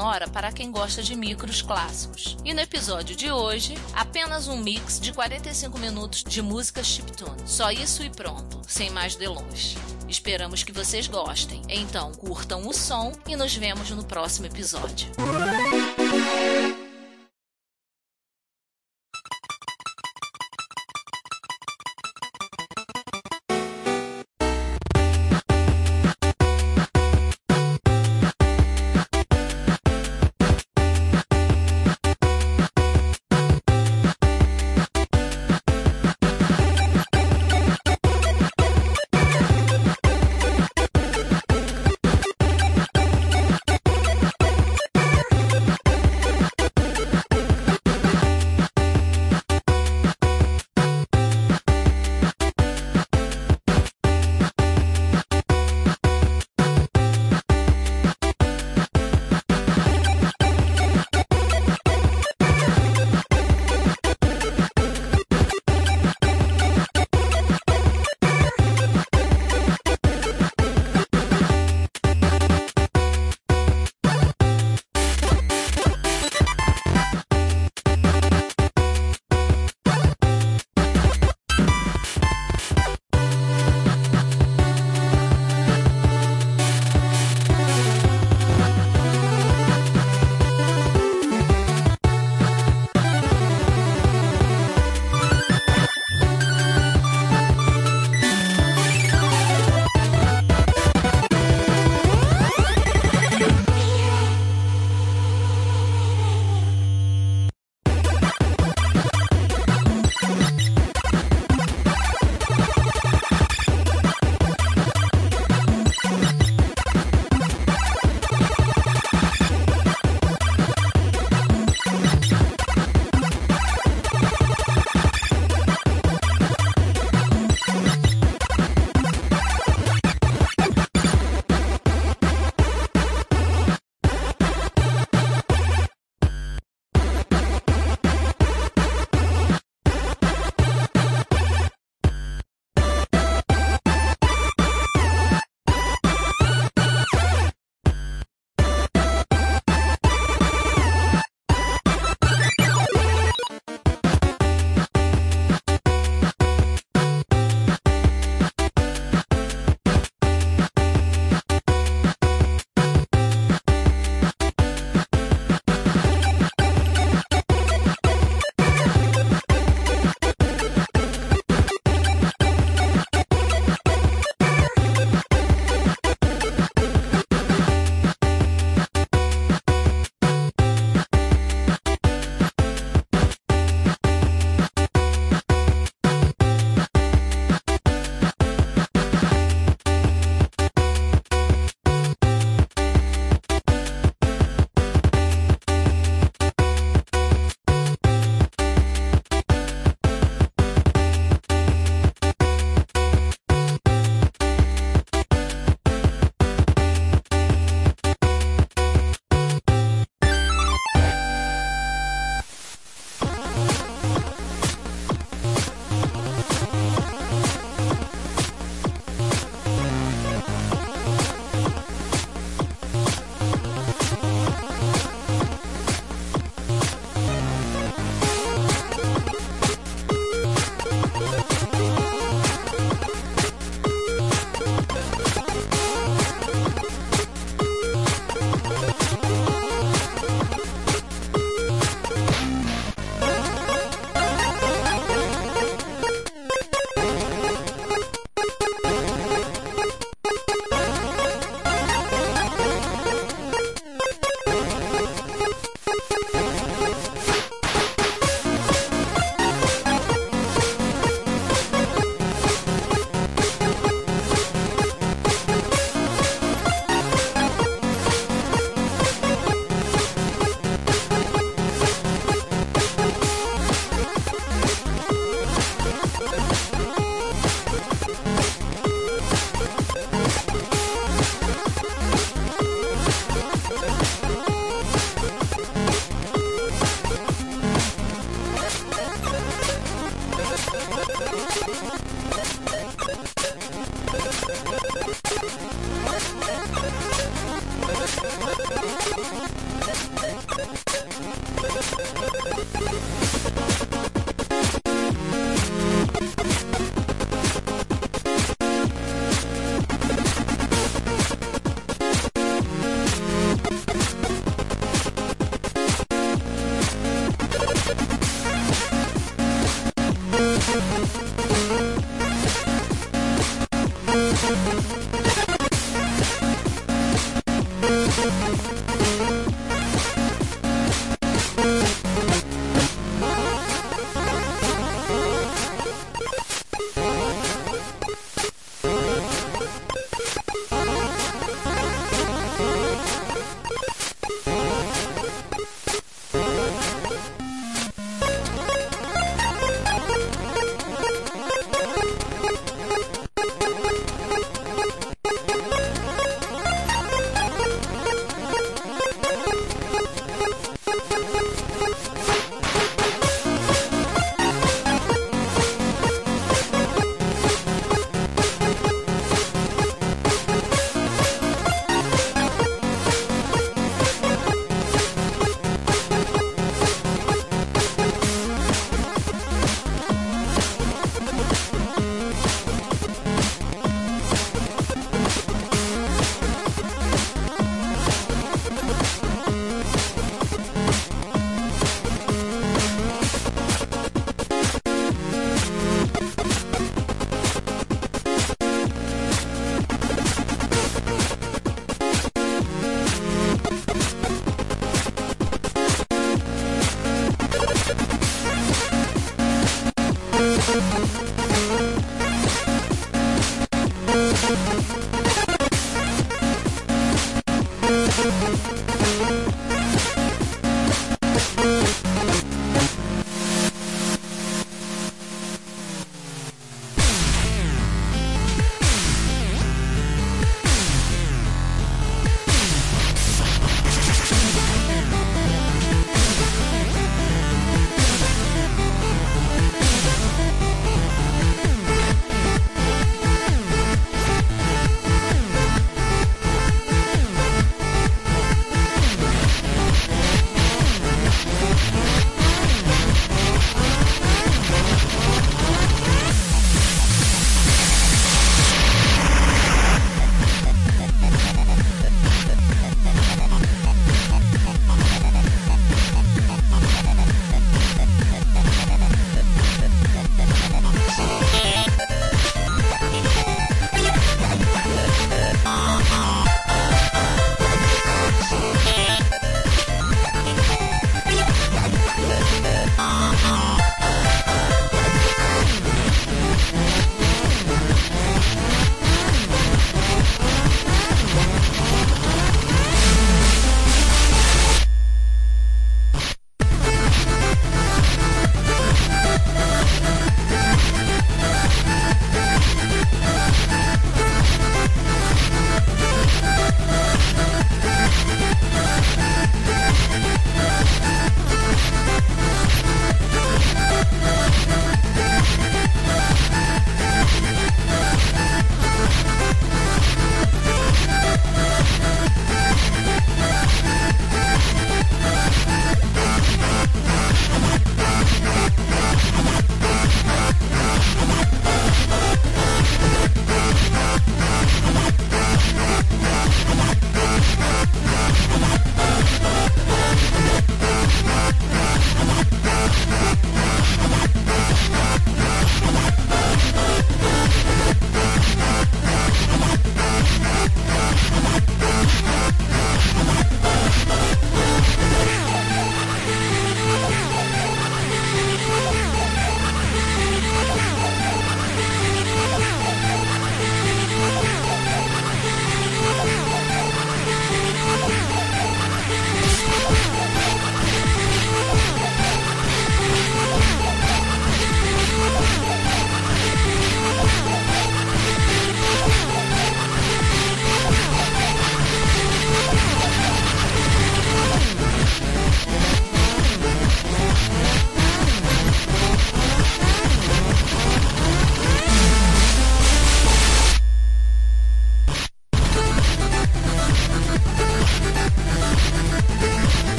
sonora para quem gosta de micros clássicos. E no episódio de hoje, apenas um mix de 45 minutos de música chiptune. Só isso e pronto, sem mais delongas. Esperamos que vocês gostem. Então, curtam o som e nos vemos no próximo episódio.